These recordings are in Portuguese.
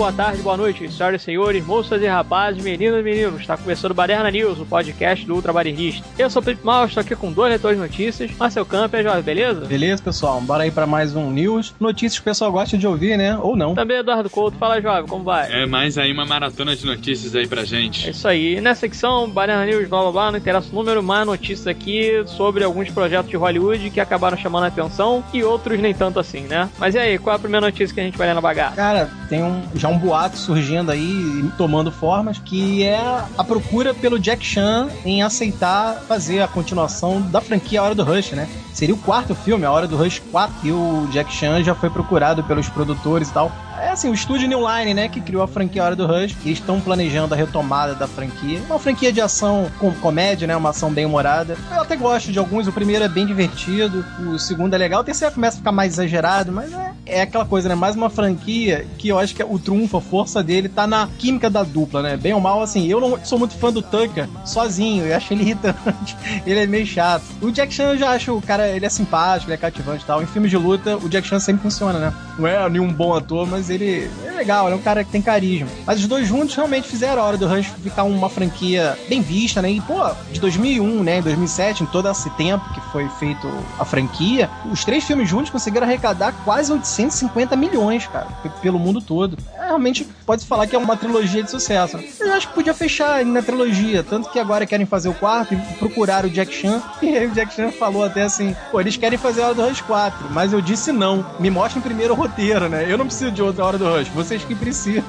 Boa tarde, boa noite, senhoras e senhores, moças e rapazes, meninas e meninos. Está começando o Baderna News, o podcast do Ultra Badernista. Eu sou o Felipe Mal, estou aqui com dois leitores de notícias. Marcel Camper, Jorge, beleza? Beleza, pessoal. Bora aí para mais um News. Notícias que o pessoal gosta de ouvir, né? Ou não. Também Eduardo Couto. Fala, Jovem, como vai? É mais aí uma maratona de notícias aí pra gente. É isso aí. E nessa secção, Baderna News, blá blá blá, não interessa o número, mais notícias aqui sobre alguns projetos de Hollywood que acabaram chamando a atenção e outros nem tanto assim, né? Mas e aí, qual é a primeira notícia que a gente vai ler na bagaça? Cara, tem um, já um boato surgindo aí, tomando formas, que é a procura pelo Jack Chan em aceitar fazer a continuação da franquia A Hora do Rush, né? Seria o quarto filme, A Hora do Rush 4, e o Jack Chan já foi procurado pelos produtores e tal. É assim, o estúdio New Line, né, que criou a franquia Hora do Rush, eles estão planejando a retomada da franquia. Uma franquia de ação com comédia, né, uma ação bem humorada. Eu até gosto de alguns, o primeiro é bem divertido, o segundo é legal, o terceiro começa a ficar mais exagerado, mas é, é aquela coisa, né, mais uma franquia que eu acho que o trunfo, a força dele tá na química da dupla, né, bem ou mal, assim, eu não sou muito fã do Tucker sozinho, eu acho ele irritante, ele é meio chato. O Jack Chan eu já acho, o cara, ele é simpático, ele é cativante e tal. Em filmes de luta, o Jack Chan sempre funciona, né? Não é nenhum bom ator, mas ele é legal, ele é um cara que tem carisma. Mas os dois juntos realmente fizeram a hora do Rush ficar uma franquia bem vista, né? E, pô, de 2001, né, em 2007, em todo esse tempo que foi feito a franquia, os três filmes juntos conseguiram arrecadar quase 850 milhões, cara, pelo mundo todo. É, realmente pode falar que é uma trilogia de sucesso. Eu acho que podia fechar na trilogia, tanto que agora querem fazer o quarto e procurar o Jack Chan. E aí o Jack Chan falou até assim: pô, eles querem fazer a Hora do Rush 4, mas eu disse não. Me mostrem primeiro o roteiro, né? Eu não preciso de Hora do Rush, vocês que precisam.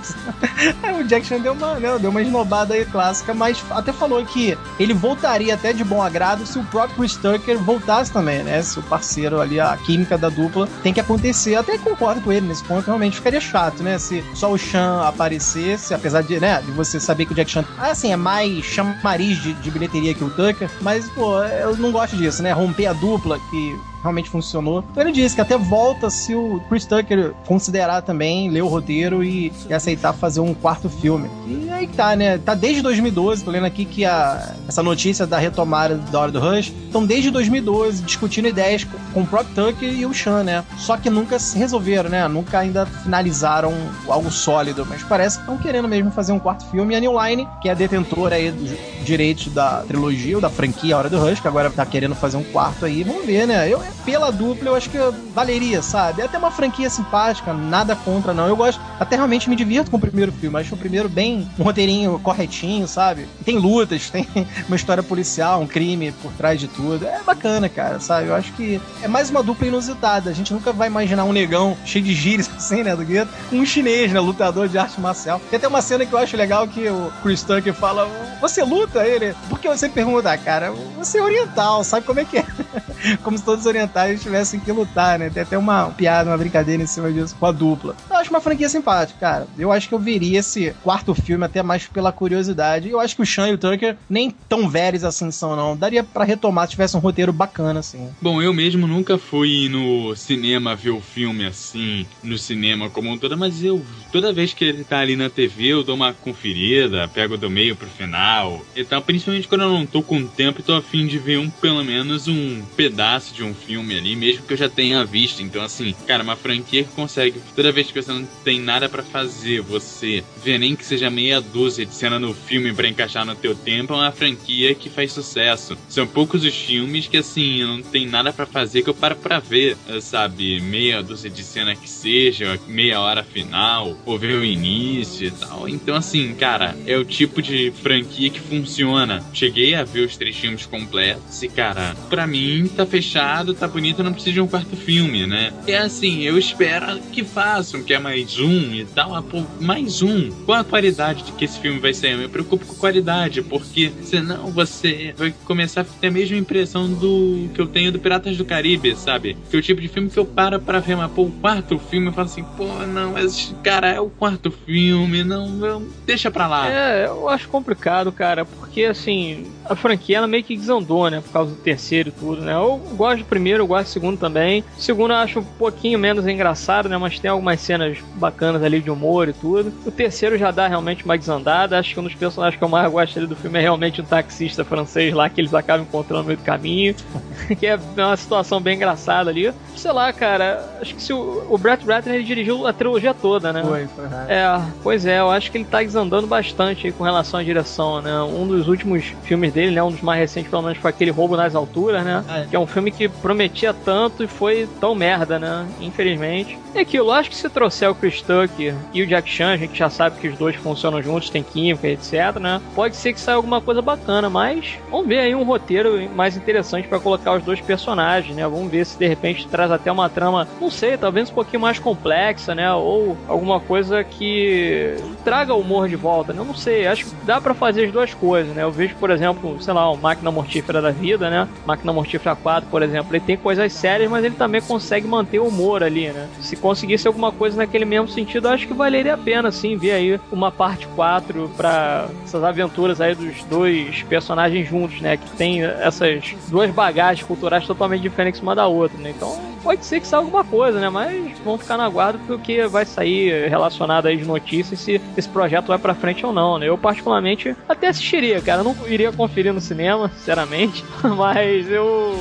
aí o Jack Chan deu uma, né, deu uma esnobada aí clássica, mas até falou que ele voltaria até de bom agrado se o próprio Chris Tucker voltasse também, né? Se o parceiro ali, a química da dupla tem que acontecer. Até concordo com ele nesse ponto, realmente ficaria chato, né? Se só o Chan aparecesse, apesar de, né, de você saber que o Jack Chan, assim, é mais chamariz de, de bilheteria que o Tucker, mas, pô, eu não gosto disso, né? Romper a dupla, que realmente funcionou. Então ele disse que até volta se o Chris Tucker considerar também, ler o roteiro e, e aceitar fazer um quarto filme. E aí tá, né? Tá desde 2012, tô lendo aqui que a, essa notícia da retomada da Hora do Rush, estão desde 2012 discutindo ideias com, o próprio Tucker e o Sean, né? Só que nunca se resolveram, né? Nunca ainda finalizaram algo sólido, mas parece que estão querendo mesmo fazer um quarto filme. E a New Line, que é a detentora aí dos direitos da trilogia ou da franquia Hora do Rush, que agora tá querendo fazer um quarto aí, vamos ver, né? Eu, pela dupla, eu acho que valeria, sabe? É até uma franquia simpática, nada contra, não. Eu gosto, até realmente me divirto com o primeiro filme. Acho o primeiro bem um roteirinho corretinho, sabe? Tem lutas, tem uma história policial, um crime por trás de tudo. É bacana, cara, sabe? Eu acho que é mais uma dupla inusitada. A gente nunca vai imaginar um negão cheio de gírias assim, né, do gueto, um chinês, né, lutador de arte marcial. Tem até uma cena que eu acho legal que o Chris Tucker fala: Você luta? Ele. Porque você pergunta, cara, você é oriental, sabe como é que é? Como se todos os orientais tivessem que lutar, né? Tem até uma piada, uma brincadeira em cima disso com a dupla. Eu acho uma franquia simpática, cara. Eu acho que eu veria esse quarto filme até mais pela curiosidade. Eu acho que o Sean e o Tucker nem tão velhos assim são, não. Daria para retomar se tivesse um roteiro bacana, assim. Bom, eu mesmo nunca fui no cinema ver o filme assim, no cinema como um todo, mas eu, toda vez que ele tá ali na TV, eu dou uma conferida, pego do meio pro final e tal. Principalmente quando eu não tô com tempo e tô afim de ver um, pelo menos um pedaço de um filme ali, mesmo que eu já tenha visto. Então, assim, cara, uma franquia que consegue, toda vez que você não tem nada para fazer, você vê nem que seja meia dúzia de cena no filme para encaixar no teu tempo, é uma franquia que faz sucesso. São poucos os filmes que, assim, não tem nada para fazer que eu paro pra ver, sabe? Meia dúzia de cena que seja, meia hora final, ou ver o início e tal. Então, assim, cara, é o tipo de franquia que funciona. Cheguei a ver os três filmes completos e, cara, pra mim tá fechado, tá bonito, não precisa de um quarto filme, né? É assim, eu espero que façam, que é mais um e tal. Ah, mais um. Qual a qualidade de que esse filme vai sair? Eu me preocupo com qualidade, porque senão você vai começar a ter a mesma impressão do que eu tenho do Piratas do Caribe, sabe? Que é o tipo de filme que eu paro pra ver, mas pô, o quarto filme eu falo assim, pô, não, mas cara, é o quarto filme, não, não deixa pra lá. É, eu acho complicado, cara, porque assim, a franquia ela meio que desandou, né? Por causa do terceiro e tudo, né? Eu gosto do primeiro, eu gosto do segundo também. O segundo eu acho um pouquinho menos engraçado, né? Mas tem algumas cenas bacanas ali de humor e tudo. O terceiro já dá realmente uma desandada. Acho que um dos personagens que eu mais gosto ali do filme é realmente um taxista francês lá que eles acabam encontrando no meio do caminho. que é uma situação bem engraçada ali. Sei lá, cara, acho que se o, o Brett Ratner ele dirigiu a trilogia toda, né? Foi, foi. É, pois é, eu acho que ele tá desandando bastante aí com relação à direção, né? Um dos últimos filmes dele, né? Um dos mais recentes, pelo menos, foi aquele Roubo nas Alturas, né? É. Que é um filme que prometia tanto e foi tão merda, né? Infelizmente. E aquilo, acho que se trouxer o Chris Tucker e o Jack Chan, a gente já sabe que os dois funcionam juntos, tem química, etc, né? Pode ser que saia alguma coisa bacana, mas vamos ver aí um roteiro mais interessante pra colocar os dois personagens, né? Vamos ver se de repente traz até uma trama, não sei, talvez um pouquinho mais complexa, né? Ou alguma coisa que traga o humor de volta, né? Eu não sei, acho que dá pra fazer as duas coisas, né? Eu vejo, por exemplo, sei lá, o Máquina Mortífera da Vida, né? Máquina Mortífera 4, por exemplo, ele tem coisas sérias, mas ele também consegue manter o humor ali, né? Se conseguisse alguma coisa naquele mesmo sentido, acho que valeria a pena, sim, ver aí uma parte 4 pra essas aventuras aí dos dois personagens juntos, né? Que tem essas duas bagagens culturais totalmente diferentes uma da outra, né? Então, pode ser que saia alguma coisa, né? Mas vamos ficar na guarda porque vai sair relacionado aí de notícias se esse projeto vai pra frente ou não, né? Eu, particularmente, até assistiria, cara. Eu não iria conferir no cinema, sinceramente, mas eu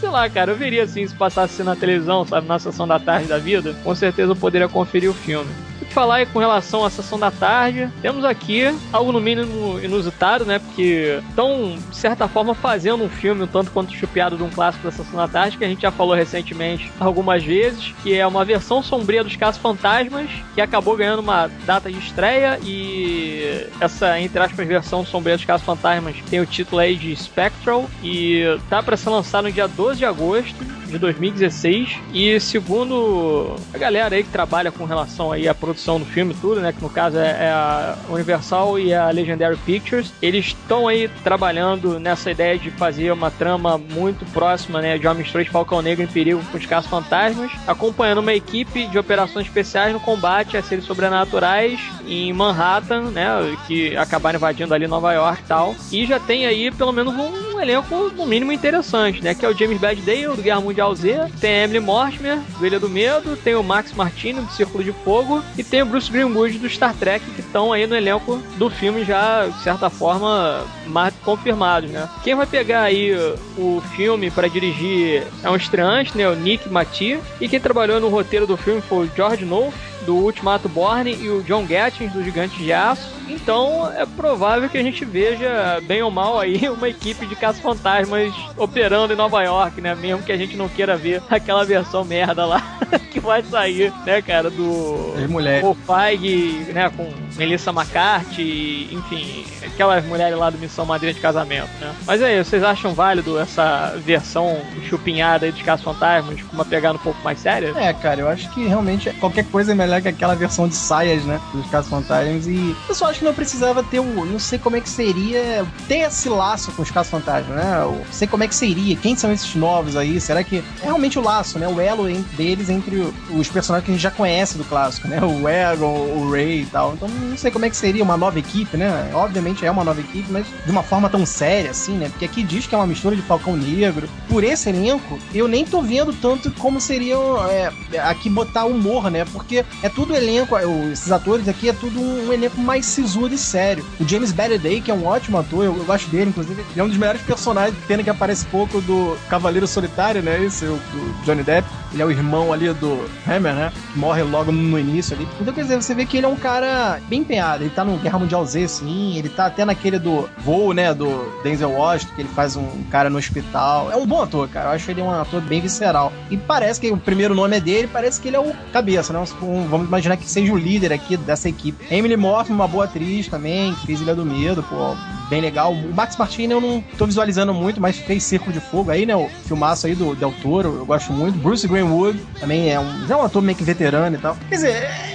sei lá, cara, eu veria assim se passasse na televisão, sabe, na sessão da tarde da vida, com certeza eu poderia conferir o filme. Falar com relação à sessão da tarde, temos aqui algo no mínimo inusitado, né? Porque estão, de certa forma, fazendo um filme um tanto quanto chupiado de um clássico da sessão da tarde, que a gente já falou recentemente algumas vezes, que é uma versão sombria dos Casos Fantasmas, que acabou ganhando uma data de estreia e essa, entre aspas, versão sombria dos Casos Fantasmas tem o título aí de Spectral e tá para ser lançado no dia 12 de agosto de 2016 e segundo a galera aí que trabalha com relação aí à produção do filme tudo, né, que no caso é, é a Universal e a Legendary Pictures, eles estão aí trabalhando nessa ideia de fazer uma trama muito próxima, né, de Estranho e Falcão Negro em perigo com os casos fantasmas, acompanhando uma equipe de operações especiais no combate a seres sobrenaturais em Manhattan, né, que acabaram invadindo ali Nova York e tal, e já tem aí pelo menos um elenco no mínimo interessante, né, que é o James Badale do Guerra Mundial Z, tem a Emily Mortimer, do Ilha do Medo, tem o Max Martini, do Círculo de Fogo, e tem o Bruce Greenwood, do Star Trek, que estão aí no elenco do filme já, de certa forma, mais confirmados, né? Quem vai pegar aí o filme para dirigir é um estreante, né, o Nick Mati, e quem trabalhou no roteiro do filme foi o George Knopf, do Ultimato Borne e o John Gattins do Gigante de Aço. Então é provável que a gente veja, bem ou mal, aí uma equipe de caça-fantasmas operando em Nova York, né? Mesmo que a gente não queira ver aquela versão merda lá que vai sair, né, cara, do As mulheres. o Feig, né, com Melissa McCarthy, enfim, aquelas mulheres lá do Missão Madrinha de Casamento, né? Mas aí, vocês acham válido essa versão chupinhada aí dos caça-fantasmas com uma pegada um pouco mais séria? É, cara, eu acho que realmente qualquer coisa é melhor que aquela versão de saias, né? Dos Casos Fantasmas. E eu só acho que não precisava ter o. Não sei como é que seria ter esse laço com os Casos Fantasmas, né? Eu sei como é que seria. Quem são esses novos aí? Será que é realmente o laço, né? O elo deles entre os personagens que a gente já conhece do clássico, né? O Egon, o Ray e tal. Então não sei como é que seria uma nova equipe, né? Obviamente é uma nova equipe, mas de uma forma tão séria assim, né? Porque aqui diz que é uma mistura de Falcão Negro. Por esse elenco, eu nem tô vendo tanto como seria é, aqui botar humor, né? Porque é tudo elenco, esses atores aqui é tudo um, elenco mais sisudo e sério. O James Badday, que é um ótimo ator, eu, eu gosto dele, inclusive, ele é um dos melhores personagens, pena que aparece pouco do Cavaleiro Solitário, né? Esse, o, do Johnny Depp. Ele é o irmão ali do Hammer, né? Que morre logo no início ali. Então, quer dizer, você vê que ele é um cara bem empenhado. Ele tá no Guerra Mundial Z, sim. Ele tá até naquele do voo, né? Do Denzel Washington, que ele faz um cara no hospital. É um bom ator, cara. Eu acho ele um ator bem visceral. E parece que o primeiro nome é dele, parece que ele é o cabeça, né? Um- vamos imaginar que seja o líder aqui dessa equipe. Emily Morphy, uma boa atriz também, que fez Ilha do Medo, pô, bem legal. O Max Martini eu não tô visualizando muito, mas fez Círculo de Fogo aí, né? O filmaço aí do Del Toro, eu gosto muito. Bruce Greenwood também é um, é um ator meio que veterano e tal. Quer dizer,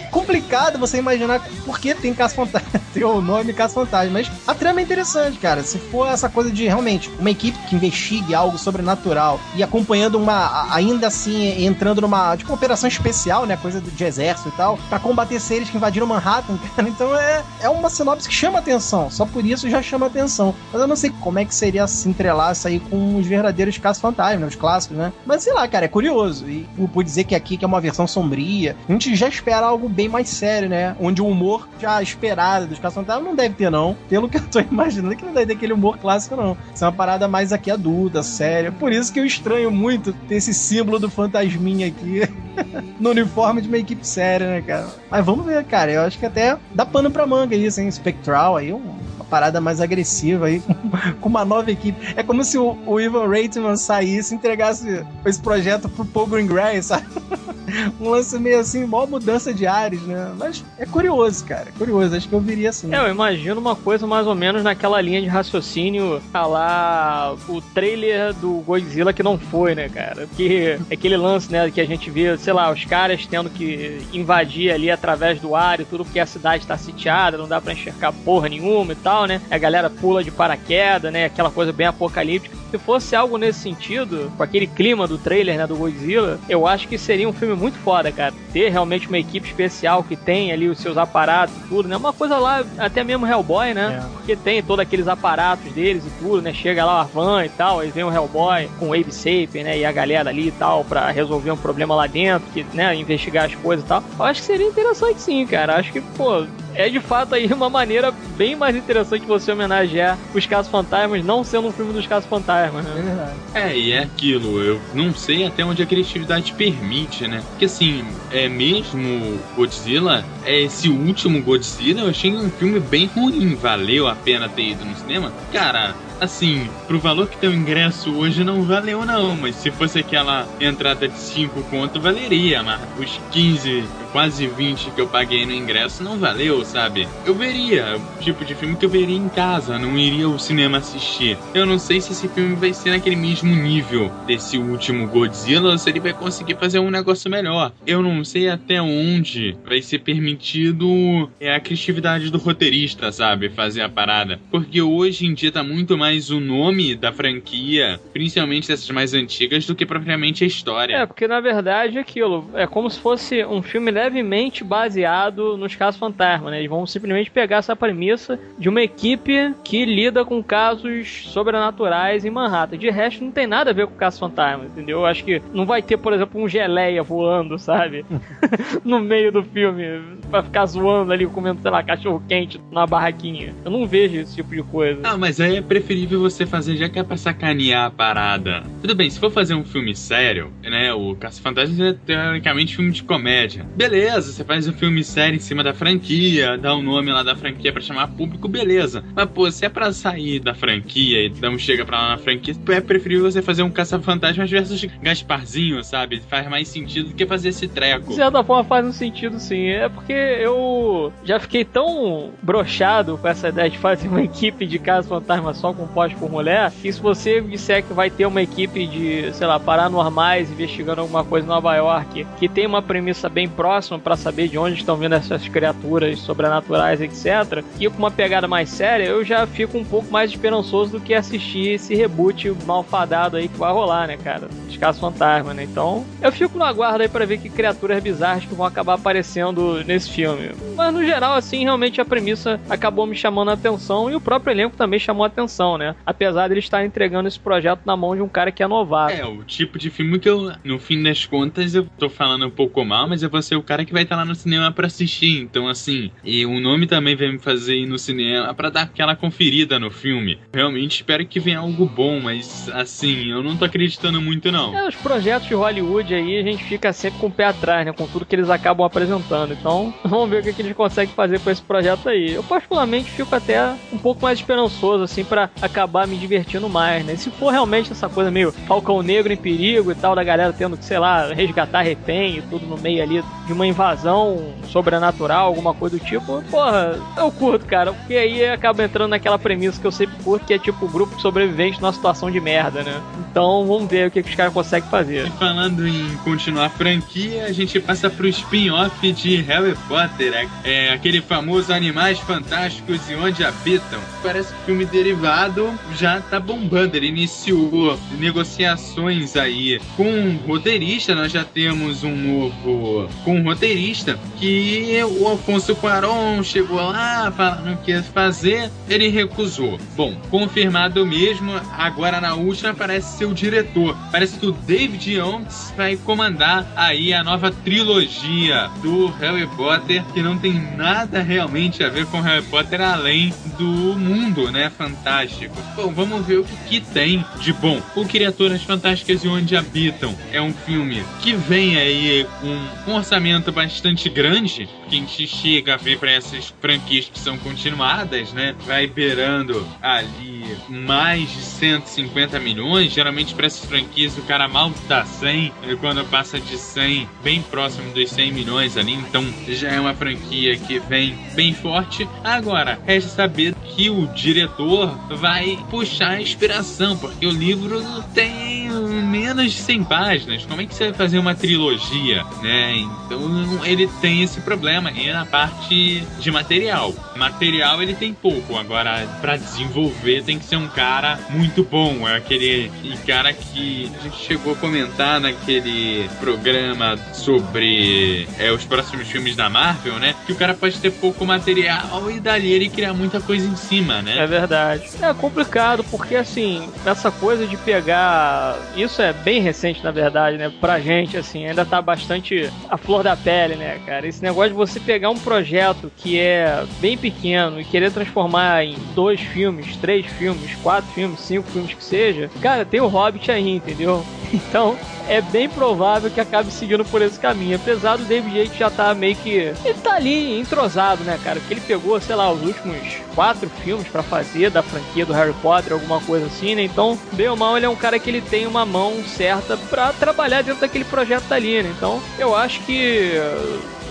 é complicado você imaginar por que tem Caça-Fantasma, tem o nome Caça-Fantasma, mas a trama é interessante, cara. Se for essa coisa de realmente uma equipe que investigue algo sobrenatural e acompanhando uma, ainda assim, entrando numa, tipo, uma operação especial, né, coisa de exército e tal, para combater seres que invadiram Manhattan, cara. Então é, é uma sinopse que chama atenção, só por isso já chama atenção. Mas eu não sei como é que seria se entrelar isso aí com os verdadeiros Caça-Fantasma, né, os clássicos, né? Mas sei lá, cara, é curioso. E por dizer que aqui que é uma versão sombria, a gente já espera algo bem mais sério, né? Onde o humor já esperado dos caça-fantasmas não deve ter, não. Pelo que eu tô imaginando, que não deve ter aquele humor clássico, não. Isso é uma parada mais aqui adulta, séria. Por isso que eu estranho muito ter esse símbolo do fantasminha aqui no uniforme de uma equipe séria, né, cara? Mas vamos ver, cara. Eu acho que até dá pano pra manga isso, hein? Spectral aí, um parada mais agressiva aí, com uma nova equipe. É como se o, Ivan Reitman saísse e entregasse esse projeto pro Paul Greengrass, sabe? um lance meio assim, mó mudança de ares, né? Mas é curioso, cara. É curioso, acho que eu viria assim. É, eu imagino uma coisa mais ou menos naquela linha de raciocínio, a lá o trailer do Godzilla que não foi, né, cara? Que é aquele lance, né, que a gente vê, sei lá, os caras tendo que invadir ali através do ar e tudo porque a cidade tá sitiada, não dá para enxergar porra nenhuma e tal, né? A galera pula de paraquedas, né? Aquela coisa bem apocalíptica. Se fosse algo nesse sentido, com aquele clima do trailer, né, do Godzilla, eu acho que seria um filme muito foda, cara. Ter realmente uma equipe especial que tem ali os seus aparatos e tudo, né? Uma coisa lá, até mesmo Hellboy, né? É. Porque tem todos aqueles aparatos deles e tudo, né? Chega lá o van e tal, aí vem o Hellboy com o Wave Safe, né? E a galera ali e tal, pra resolver um problema lá dentro, que, né? Investigar as coisas e tal. Eu acho que seria interessante sim, cara. Acho que, pô, é de fato aí uma maneira bem mais interessante você homenagear os Casos Fantasmas, não sendo um filme dos Casos Fantasmas, né? É, é, e é aquilo, eu não sei até onde a criatividade permite, né? Porque assim, é mesmo Godzilla, é esse último Godzilla, eu achei um filme bem ruim, valeu a pena ter ido no cinema? Cara, assim, pro valor que tem o ingresso hoje não valeu não, mas se fosse aquela entrada de 5 conto, valeria, mas os 15, quase 20 que eu paguei no ingresso não valeu, sabe? Eu veria, o tipo de filme que eu veria em casa, não iria ao cinema assistir. Eu não sei se esse filme vai ser naquele mesmo nível desse último Godzilla ou se ele vai conseguir fazer um negócio melhor. Eu não sei até onde vai ser permitido é a criatividade do roteirista, sabe? Fazer a parada. Porque hoje em dia tá muito mais mais o nome da franquia, principalmente dessas mais antigas, do que propriamente a história. É, porque na verdade é aquilo. É como se fosse um filme levemente baseado nos casos fantasma, né? Eles vão simplesmente pegar essa premissa de uma equipe que lida com casos sobrenaturais em Manhattan. De resto, não tem nada a ver com casos fantasma, entendeu? Eu acho que não vai ter, por exemplo, um geleia voando, sabe? no meio do filme, pra ficar zoando ali, comendo, sei lá, cachorro quente na barraquinha. Eu não vejo esse tipo de coisa. Ah, mas aí é preferível preferível você fazer, já que é pra sacanear a parada. Tudo bem, se for fazer um filme sério, né? O Caça Fantasmas é teoricamente filme de comédia. Beleza, você faz um filme sério em cima da franquia, dá o um nome lá da franquia para chamar público, beleza. Mas, pô, se é pra sair da franquia e um chega pra lá na franquia, é preferível você fazer um Caça Fantasmas versus Gasparzinho, sabe? Faz mais sentido do que fazer esse treco. De certa forma faz um sentido sim. É porque eu já fiquei tão brochado com essa ideia de fazer uma equipe de Caça Fantasma só com composto por mulher, que se você disser que vai ter uma equipe de, sei lá, paranormais investigando alguma coisa em Nova York, que tem uma premissa bem próxima para saber de onde estão vindo essas criaturas sobrenaturais, etc., e com uma pegada mais séria, eu já fico um pouco mais esperançoso do que assistir esse reboot malfadado aí que vai rolar, né, cara? Escasso Fantasma, né? Então, eu fico no aguardo aí para ver que criaturas bizarras que vão acabar aparecendo nesse filme. Mas no geral, assim, realmente a premissa acabou me chamando a atenção e o próprio elenco também chamou a atenção, né? Apesar de ele estar entregando esse projeto na mão de um cara que é novato. É, o tipo de filme que eu, no fim das contas, eu tô falando um pouco mal, mas eu vou ser o cara que vai estar lá no cinema para assistir. Então, assim, e o nome também vai me fazer ir no cinema para dar aquela conferida no filme. Realmente espero que venha algo bom, mas, assim, eu não tô acreditando muito, não. É, os projetos de Hollywood aí, a gente fica sempre com o pé atrás, né? Com tudo que eles acabam apresentando. Então, vamos ver o que, que eles conseguem fazer com esse projeto aí. Eu, particularmente, fico até um pouco mais esperançoso, assim, para acabar me divertindo mais, né? Se for realmente essa coisa meio Falcão Negro em perigo e tal, da galera tendo que, sei lá, resgatar refém e tudo no meio ali de uma invasão sobrenatural, alguma coisa do tipo, porra, eu curto, cara, porque aí acaba entrando naquela premissa que eu sempre curto, que é tipo grupo sobrevivente numa situação de merda, né? Então vamos ver o que, que os caras conseguem fazer. E falando em continuar a franquia, a gente passa pro spin-off de Harry Potter, é aquele famoso Animais Fantásticos e Onde Habitam. Parece o filme derivado já tá bombando, ele iniciou negociações aí com um roteirista, nós já temos um novo com um roteirista que o Alfonso Cuarón chegou lá falando que ia fazer, ele recusou. Bom, confirmado mesmo, agora na última parece ser o diretor. Parece que o David Youngs vai comandar aí a nova trilogia do Harry Potter, que não tem nada realmente a ver com Harry Potter além do mundo, né, fantástico. Bom, vamos ver o que, que tem de bom. O Criaturas Fantásticas e Onde Habitam é um filme que vem aí com um orçamento bastante grande, que a gente chega a ver para essas franquias que são continuadas, né? Vai beirando ali mais de 150 milhões. Geralmente para essas franquias o cara mal dá 100, e quando passa de 100, bem próximo dos 100 milhões ali. Então já é uma franquia que vem bem forte. Agora, resta saber que o diretor vai puxar a inspiração, porque o livro tem menos de 100 páginas. Como é que você vai fazer uma trilogia, né? Então ele tem esse problema aí na parte de material. Material ele tem pouco, agora para desenvolver tem que ser um cara muito bom. É aquele cara que a gente chegou a comentar naquele programa sobre é, os próximos filmes da Marvel, né? Que o cara pode ter pouco material e dali ele criar muita coisa em cima, né? É verdade. É complicado porque assim, essa coisa de pegar. Isso é bem recente, na verdade, né? Pra gente, assim, ainda tá bastante a flor da pele, né, cara? Esse negócio de você pegar um projeto que é bem pequeno e querer transformar em dois filmes, três filmes, quatro filmes, cinco filmes que seja, cara, tem o Hobbit aí, entendeu? Então, é bem provável que acabe seguindo por esse caminho. Apesar do David Yates já tá meio que. Ele tá ali entrosado, né, cara? Porque ele pegou, sei lá, os últimos quatro filmes para fazer da franquia do Harry Potter, alguma coisa assim, né? Então, bem ou mal, ele é um cara que ele tem uma mão certa para trabalhar dentro daquele projeto ali, né? Então, eu acho que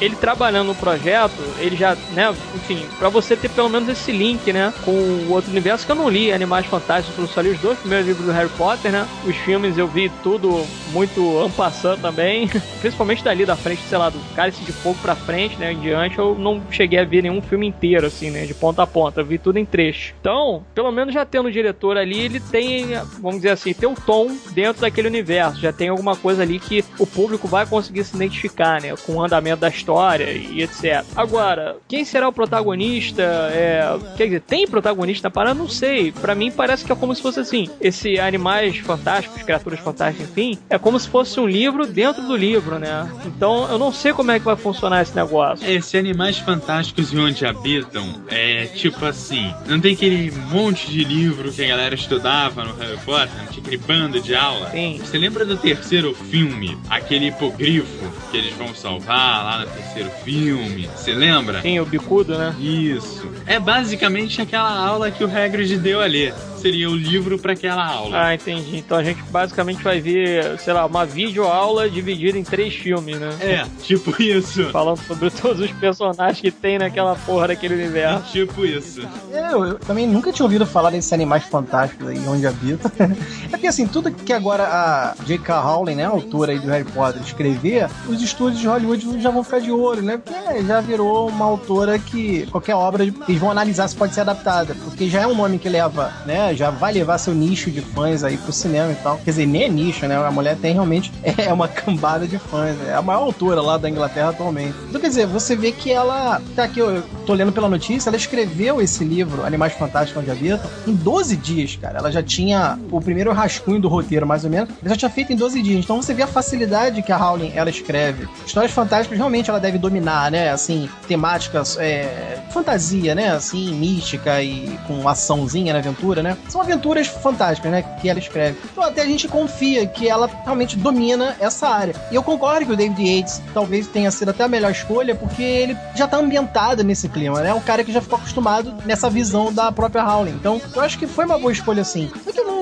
ele trabalhando no projeto, ele já, né, enfim, para você ter pelo menos esse link, né, com o outro universo que eu não li Animais Fantásticos, eu só li os dois primeiros livros do Harry Potter, né? Os filmes eu vi tudo muito ampassando também, principalmente dali da frente, sei lá, do Cálice de Fogo pra frente, né, em diante, eu não cheguei a ver nenhum filme inteiro, assim, né, de ponta a ponta, eu vi tudo em trecho. Então, pelo menos já tendo o diretor ali, ele tem, vamos dizer assim, tem o tom dentro daquele universo, já tem alguma coisa ali que o público vai conseguir se identificar, né, com o andamento da história história e etc. Agora, quem será o protagonista? É, quer dizer, tem protagonista para Não sei. Para mim parece que é como se fosse assim: esse animais fantásticos, criaturas fantásticas, enfim, é como se fosse um livro dentro do livro, né? Então eu não sei como é que vai funcionar esse negócio. Esse animais fantásticos e onde habitam é tipo assim: não tem aquele monte de livro que a galera estudava no Harry Potter, não tinha aquele bando de aula? Sim. Você lembra do terceiro filme, aquele hipogrifo que eles vão salvar lá no terceiro filme. Você lembra? Sim, o bicudo, né? Isso. É basicamente aquela aula que o Hagrid deu ali seria o livro para aquela aula. Ah, entendi. Então a gente basicamente vai ver, sei lá, uma videoaula dividida em três filmes, né? É, tipo isso. Falando sobre todos os personagens que tem naquela porra daquele universo. É tipo isso. É, eu, eu, também nunca tinha ouvido falar desses animais fantásticos aí, onde habitam. é porque assim, tudo que agora a J.K. Rowling, né, a autora aí do Harry Potter, escrever, os estúdios de Hollywood já vão ficar de olho, né? Porque é, já virou uma autora que qualquer obra eles vão analisar se pode ser adaptada, porque já é um nome que leva, né, já vai levar seu nicho de fãs aí pro cinema e tal. Quer dizer, nem é nicho, né? A mulher tem realmente é uma cambada de fãs. É a maior autora lá da Inglaterra atualmente. Então, quer dizer, você vê que ela. Tá aqui, eu tô lendo pela notícia, ela escreveu esse livro, Animais Fantásticos Onde Habitam, em 12 dias, cara. Ela já tinha o primeiro rascunho do roteiro, mais ou menos. Ela já tinha feito em 12 dias. Então você vê a facilidade que a Rowling ela escreve. Histórias fantásticas realmente ela deve dominar, né? Assim, temáticas, é, fantasia, né? Assim, mística e com açãozinha na aventura, né? São aventuras fantásticas, né? Que ela escreve. Então até a gente confia que ela realmente domina essa área. E eu concordo que o David Yates talvez tenha sido até a melhor escolha, porque ele já tá ambientado nesse clima, né? É um cara que já ficou acostumado nessa visão da própria Howling. Então, eu acho que foi uma boa escolha sim.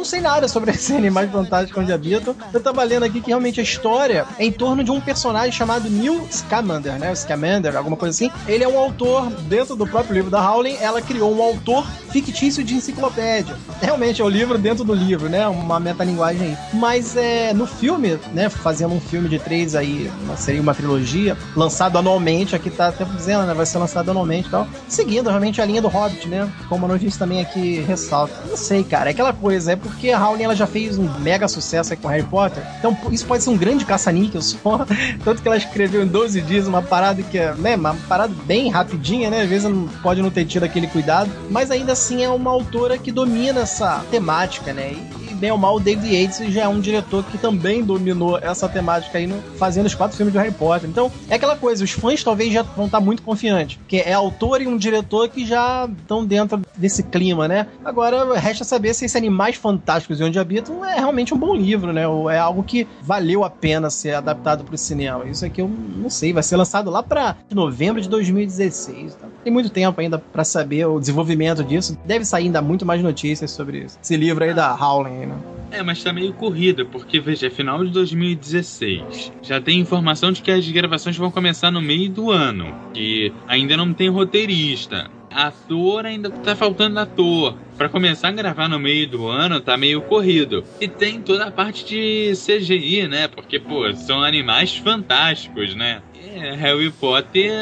Não sei nada sobre esses animais fantásticos onde habitam. Eu tava lendo aqui que realmente a história é em torno de um personagem chamado Neil Scamander, né? Scamander, alguma coisa assim. Ele é um autor, dentro do próprio livro da Howling, ela criou um autor fictício de enciclopédia. Realmente é o livro dentro do livro, né? Uma metalinguagem aí. Mas é, no filme, né? Fazendo um filme de três aí, seria uma trilogia, lançado anualmente, aqui tá até dizendo, né? Vai ser lançado anualmente e tal. Seguindo realmente a linha do Hobbit, né? Como a notícia também aqui ressalta. Não sei, cara. É aquela coisa, é porque a Rowling ela já fez um mega sucesso com Harry Potter. Então isso pode ser um grande caça-níquel só. Tanto que ela escreveu em 12 dias uma parada que é, né? Uma parada bem rapidinha, né? Às vezes não, pode não ter tido aquele cuidado. Mas ainda assim é uma autora que domina essa temática, né? E, bem ou mal, o David Yates já é um diretor que também dominou essa temática aí no, fazendo os quatro filmes do Harry Potter. Então, é aquela coisa, os fãs talvez já vão estar muito confiantes, porque é autor e um diretor que já estão dentro desse clima, né? Agora, resta saber se esses Animais Fantásticos e Onde Habitam é realmente um bom livro, né? Ou é algo que valeu a pena ser adaptado para o cinema. Isso aqui eu não sei, vai ser lançado lá para novembro de 2016. Tá? Tem muito tempo ainda para saber o desenvolvimento disso. Deve sair ainda muito mais notícias sobre isso. esse livro aí da Howling, né? É, mas tá meio corrida, porque, veja, é final de 2016. Já tem informação de que as gravações vão começar no meio do ano. Que ainda não tem roteirista. Ator ainda tá faltando ator. Para começar a gravar no meio do ano, tá meio corrido. E tem toda a parte de CGI, né? Porque, pô, são animais fantásticos, né? É, Harry Potter,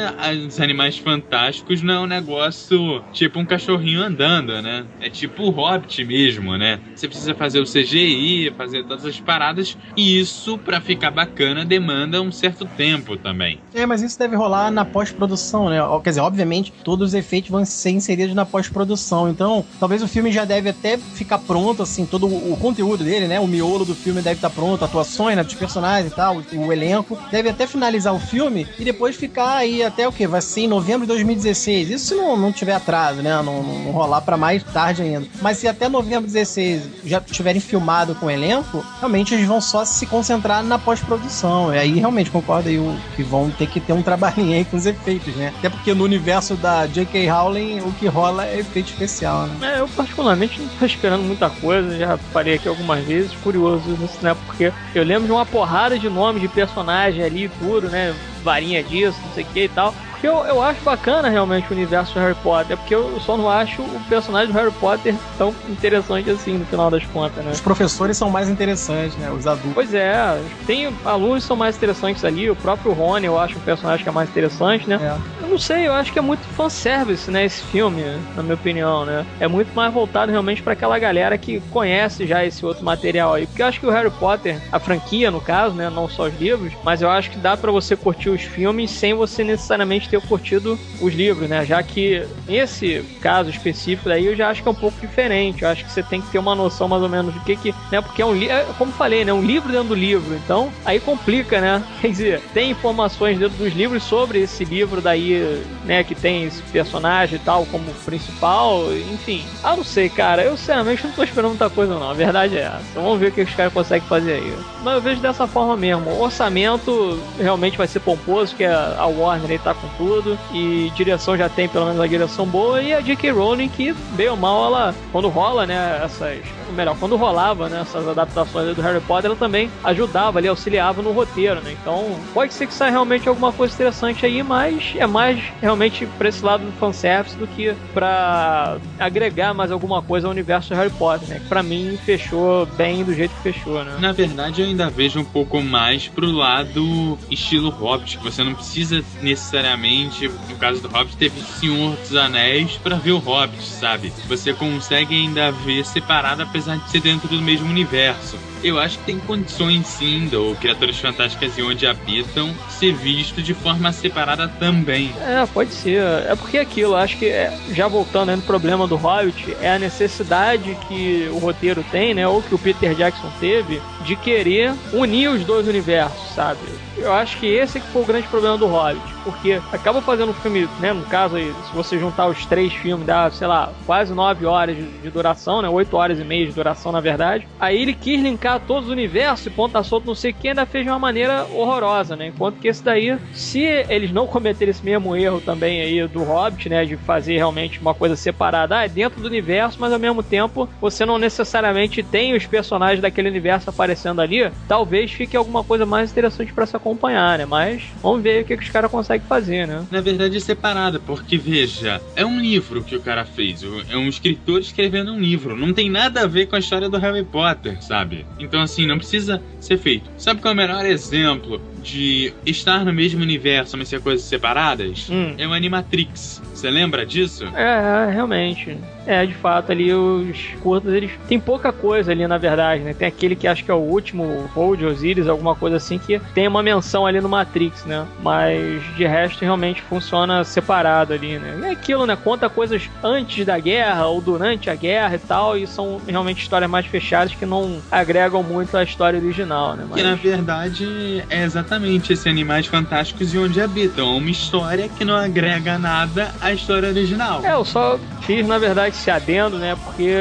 os animais fantásticos não é um negócio tipo um cachorrinho andando, né? É tipo o Hobbit mesmo, né? Você precisa fazer o CGI, fazer todas as paradas, e isso, para ficar bacana, demanda um certo tempo também. É, mas isso deve rolar na pós-produção, né? Quer dizer, obviamente, todos os efeitos vão ser inseridos na pós-produção. Então, talvez o filme já deve até ficar pronto, assim, todo o conteúdo dele, né? O miolo do filme deve estar pronto, atuações né, dos personagens e tal, o, o elenco. Deve até finalizar o filme e depois ficar aí até o que? Vai ser em novembro de 2016. Isso se não, não tiver atraso, né? Não, não rolar para mais tarde ainda. Mas se até novembro de 16 já tiverem filmado com o elenco, realmente eles vão só se concentrar na pós-produção. E aí realmente concordo aí que vão ter que ter um trabalhinho aí com os efeitos, né? Até porque no universo da J.K. Rowling o que rola é efeito especial, né? É, eu particularmente não tô esperando muita coisa, já falei aqui algumas vezes, curioso nisso, né? Porque eu lembro de uma porrada de nomes de personagem ali e tudo, né? Varinha disso, não sei o que e tal que eu, eu acho bacana realmente o universo do Harry Potter, porque eu só não acho o personagem do Harry Potter tão interessante assim no final das contas, né? Os professores são mais interessantes, né? Os adultos. Pois é, tem alunos que são mais interessantes ali, o próprio Rony eu acho um personagem que é mais interessante, né? É. Eu não sei, eu acho que é muito fanservice, né? Esse filme, na minha opinião, né? É muito mais voltado realmente para aquela galera que conhece já esse outro material aí. Porque eu acho que o Harry Potter, a franquia no caso, né? Não só os livros, mas eu acho que dá para você curtir os filmes sem você necessariamente ter curtido os livros, né? Já que nesse caso específico daí eu já acho que é um pouco diferente. Eu acho que você tem que ter uma noção mais ou menos do que que, né? Porque é um é, como falei, né? Um livro dentro do livro. Então, aí complica, né? Quer dizer, tem informações dentro dos livros sobre esse livro daí, né, que tem esse personagem e tal como principal, enfim. Ah, não sei, cara. Eu sinceramente não tô esperando muita coisa não. A verdade é essa. Vamos ver o que os caras conseguem fazer aí. Mas eu vejo dessa forma mesmo. O orçamento realmente vai ser pomposo, que a Warner aí tá com tudo tudo. E direção já tem pelo menos a direção boa. E a J.K. Rowling, que bem ou mal, ela, quando rola, né, essas. Melhor, quando rolava, né, essas adaptações do Harry Potter, ela também ajudava ali, auxiliava no roteiro, né? Então, pode ser que saia realmente alguma coisa interessante aí, mas é mais realmente pra esse lado do fanservice do que pra agregar mais alguma coisa ao universo do Harry Potter, né? Que pra mim fechou bem do jeito que fechou, né? Na verdade, eu ainda vejo um pouco mais pro lado estilo Hobbit, que você não precisa necessariamente no caso do Hobbit, teve Senhor dos Anéis para ver o Hobbit, sabe? Você consegue ainda ver separado, apesar de ser dentro do mesmo universo eu acho que tem condições sim do Criaturas Fantásticas e Onde Habitam ser visto de forma separada também. É, pode ser. É porque aquilo, acho que é, já voltando aí no problema do Hobbit, é a necessidade que o roteiro tem, né, ou que o Peter Jackson teve, de querer unir os dois universos, sabe? Eu acho que esse que foi o grande problema do Hobbit porque acaba fazendo um filme, né? No caso aí, se você juntar os três filmes, dá, sei lá, quase nove horas de, de duração, né? Oito horas e meia de duração, na verdade. Aí ele quis linkar todos os universos e ponta solto, não sei o que, ainda fez de uma maneira horrorosa, né? Enquanto que esse daí, se eles não cometerem esse mesmo erro também aí do Hobbit, né? De fazer realmente uma coisa separada, ah, é dentro do universo, mas ao mesmo tempo você não necessariamente tem os personagens daquele universo aparecendo ali, talvez fique alguma coisa mais interessante para se acompanhar, né? Mas vamos ver o que, que os caras conseguem fazer, né? Na verdade é separada, porque veja, é um livro que o cara fez, é um escritor escrevendo um livro, não tem nada a ver com a história do Harry Potter, sabe? Então assim, não precisa ser feito. Sabe qual é o melhor exemplo de estar no mesmo universo, mas ser coisas separadas? Hum. É o Animatrix. Você lembra disso? É, realmente. É, de fato, ali os curtas, eles tem pouca coisa ali, na verdade, né? Tem aquele que acho que é o último, Hold Osiris, alguma coisa assim, que tem uma menção ali no Matrix, né? Mas de resto, realmente funciona separado ali, né? É aquilo, né? Conta coisas antes da guerra ou durante a guerra e tal, e são realmente histórias mais fechadas que não agregam muito à história original, né? Mas... Que na verdade é exatamente esse Animais Fantásticos e Onde Habitam. Uma história que não agrega nada à história original. É, eu só fiz, na verdade, esse adendo, né? Porque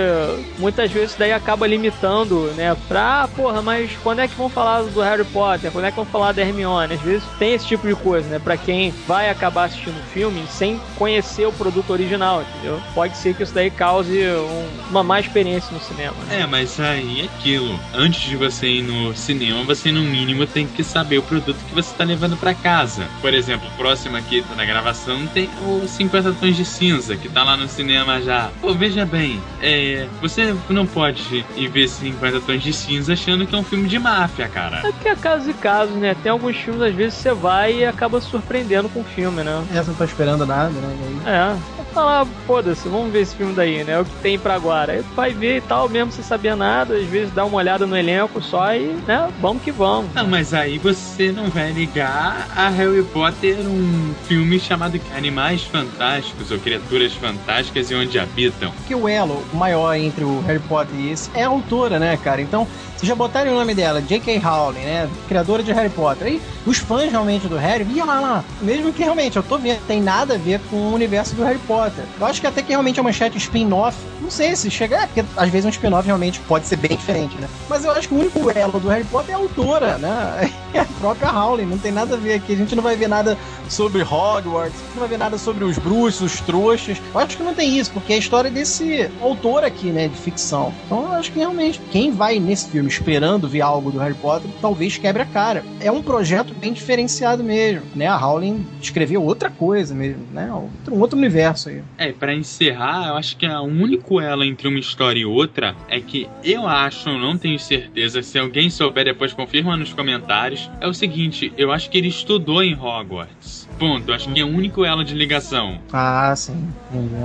muitas vezes daí acaba limitando, né? Pra, porra, mas quando é que vão falar do Harry Potter? Quando é que vão falar da Hermione? Às vezes tem esse tipo de coisa, né? Pra quem vai acabar assistindo o filme sem conhecer o produto original, entendeu? Pode ser que isso daí cause um, uma má experiência no cinema. Né? É, mas aí é aquilo. Antes de você ir no cinema, você no mínimo tem que saber o produto que você tá levando para casa. Por exemplo, próximo aqui na gravação tem o 50 Tons de Cinza, que tá lá no cinema já. Pô, veja bem, é, você não pode ir ver 50 Tons de Cinza achando que é um filme de máfia, cara. É que é caso e caso, né? Tem alguns filmes, às vezes, você vai e acaba se surpreendendo com o filme, né? É, você não tá esperando nada, né? É. Falar, foda-se, vamos ver esse filme daí, né? É o que tem pra agora. Aí vai ver e tal, mesmo sem saber nada, às vezes dá uma olhada no elenco só e, né, vamos que vamos. Não, mas aí você não vai ligar a Harry Potter um filme chamado Animais Fantásticos ou Criaturas Fantásticas e Onde Habitam. Que o elo maior entre o Harry Potter e esse é a autora, né, cara? Então, se já botarem o nome dela, J.K. Rowling, né? Criadora de Harry Potter. Aí os fãs realmente do Harry, ia lá, lá. Mesmo que realmente, eu tô vendo, tem nada a ver com o universo do Harry Potter. Eu acho que até que realmente a manchete spin-off, não sei se chega. É, porque às vezes um spin-off realmente pode ser bem diferente, né? Mas eu acho que o único elo do Harry Potter é a autora, né? É a própria Rowling. Não tem nada a ver aqui. A gente não vai ver nada sobre Hogwarts, não vai ver nada sobre os bruxos, os trouxas. Eu acho que não tem isso, porque é a história desse autor aqui, né? De ficção. Então eu acho que realmente quem vai nesse filme esperando ver algo do Harry Potter, talvez quebre a cara. É um projeto bem diferenciado mesmo, né? A Rowling escreveu outra coisa mesmo, né? Um outro universo É, para encerrar, eu acho que o único elo entre uma história e outra é que eu acho, não tenho certeza, se alguém souber depois confirma nos comentários, é o seguinte, eu acho que ele estudou em Hogwarts. Ponto. Acho que é o único elo de ligação. Ah, sim.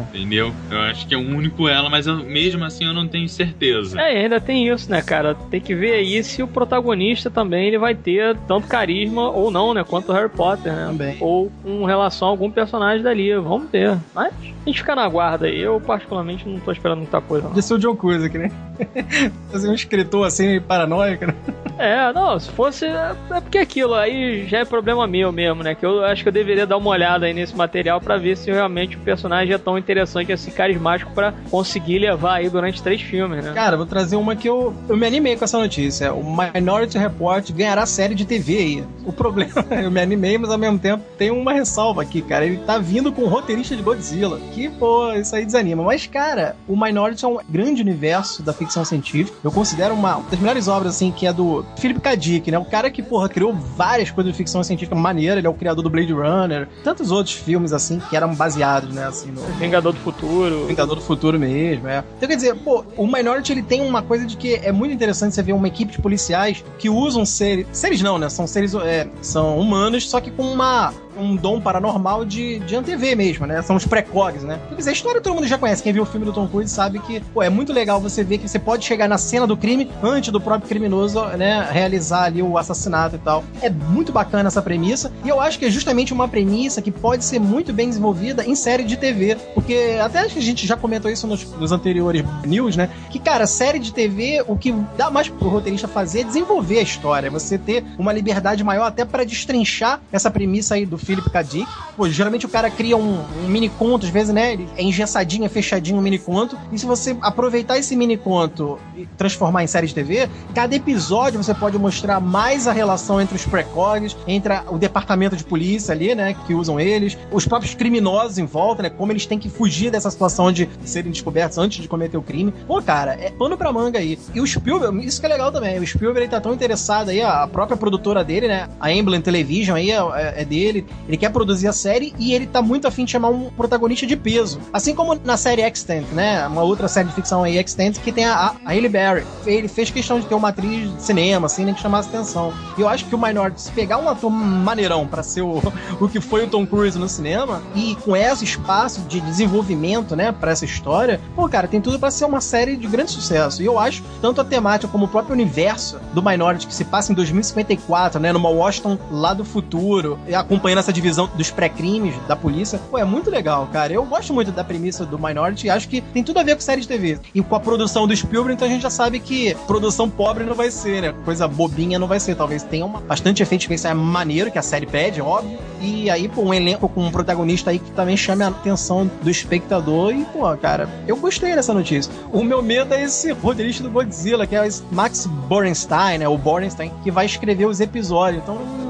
Entendeu? Eu acho que é o único elo, mas eu, mesmo assim eu não tenho certeza. É, ainda tem isso, né, cara? Tem que ver aí se o protagonista também ele vai ter tanto carisma ou não, né? Quanto o Harry Potter, né? Também. Ou com relação a algum personagem dali. Vamos ver. Mas a gente fica na guarda aí. Eu, particularmente, não tô esperando muita coisa. Não. Ser o John Cruise aqui, né? Fazer um escritor assim, paranoico, né? É, não, se fosse. É porque aquilo aí já é problema meu mesmo, né? Que eu acho que eu deveria dar uma olhada aí nesse material para ver se realmente o personagem é tão interessante assim, carismático para conseguir levar aí durante três filmes, né? Cara, vou trazer uma que eu, eu me animei com essa notícia. O Minority Report ganhará série de TV aí. O problema, eu me animei, mas ao mesmo tempo tem uma ressalva aqui, cara. Ele tá vindo com o roteirista de Godzilla. Que, pô, isso aí desanima. Mas, cara, o Minority é um grande universo da ficção científica. Eu considero uma das melhores obras, assim, que é do Philip K. Dick, né? O cara que, porra, criou várias coisas de ficção científica maneira. Ele é o criador do Blade Runner Runner, tantos outros filmes assim que eram baseados, né, assim, no Vingador do Futuro. Vingador do Futuro mesmo, é. Então quer dizer, pô, o Minority ele tem uma coisa de que é muito interessante você ver uma equipe de policiais que usam seres, seres não, né, são seres é, são humanos, só que com uma um dom paranormal de, de antever mesmo, né? São os precogs, né? Dizer, a história todo mundo já conhece. Quem viu o filme do Tom Cruise sabe que, pô, é muito legal você ver que você pode chegar na cena do crime antes do próprio criminoso, né, realizar ali o assassinato e tal. É muito bacana essa premissa, e eu acho que é justamente uma premissa que pode ser muito bem desenvolvida em série de TV, porque até a gente já comentou isso nos, nos anteriores news, né? Que, cara, série de TV, o que dá mais pro roteirista fazer é desenvolver a história, você ter uma liberdade maior até para destrinchar essa premissa aí do Philip K. Dick. Pô, geralmente o cara cria um, um mini conto, às vezes, né? É engessadinho, é fechadinho um mini conto. E se você aproveitar esse mini conto e transformar em série de TV, cada episódio você pode mostrar mais a relação entre os precogs, entre a, o departamento de polícia ali, né? Que usam eles, os próprios criminosos em volta, né? Como eles têm que fugir dessa situação de serem descobertos antes de cometer o crime. Pô, cara, é pano pra manga aí. E o Spielberg, isso que é legal também. O Spielberg ele tá tão interessado aí, a própria produtora dele, né? A Emblem Television aí é, é, é dele. Ele quer produzir a série e ele tá muito afim de chamar um protagonista de peso. Assim como na série Extent, né? Uma outra série de ficção aí, Extent, que tem a, a Hailey Berry. Ele fez questão de ter uma atriz de cinema, assim, né? Que chamasse atenção. E eu acho que o Minority, se pegar um ator maneirão para ser o, o que foi o Tom Cruise no cinema, e com esse espaço de desenvolvimento, né? para essa história, pô, cara, tem tudo para ser uma série de grande sucesso. E eu acho, tanto a temática como o próprio universo do Minority, que se passa em 2054, né? Numa Washington lá do futuro, acompanhando essa divisão dos pré-crimes da polícia. Pô, é muito legal, cara. Eu gosto muito da premissa do Minority e acho que tem tudo a ver com série de TV. E com a produção do Spielberg, então a gente já sabe que produção pobre não vai ser, né? Coisa bobinha não vai ser. Talvez tenha uma, bastante efeito especial maneiro, que a série pede, óbvio. E aí, pô, um elenco com um protagonista aí que também chame a atenção do espectador. E, pô, cara, eu gostei dessa notícia. O meu medo é esse roteirista do Godzilla, que é o Max Borenstein, né? O Borenstein, que vai escrever os episódios. Então,